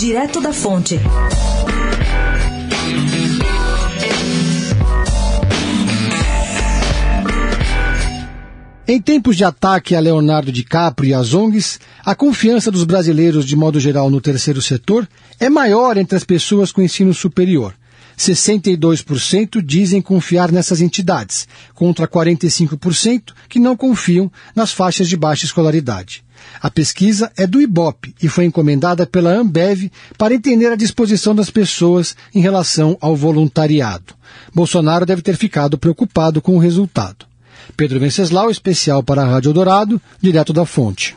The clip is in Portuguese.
Direto da Fonte. Em tempos de ataque a Leonardo DiCaprio e às ONGs, a confiança dos brasileiros, de modo geral, no terceiro setor é maior entre as pessoas com ensino superior. 62% dizem confiar nessas entidades, contra 45% que não confiam nas faixas de baixa escolaridade. A pesquisa é do IBOP e foi encomendada pela Ambev para entender a disposição das pessoas em relação ao voluntariado. Bolsonaro deve ter ficado preocupado com o resultado. Pedro Venceslau, especial para a Rádio Dourado, direto da fonte.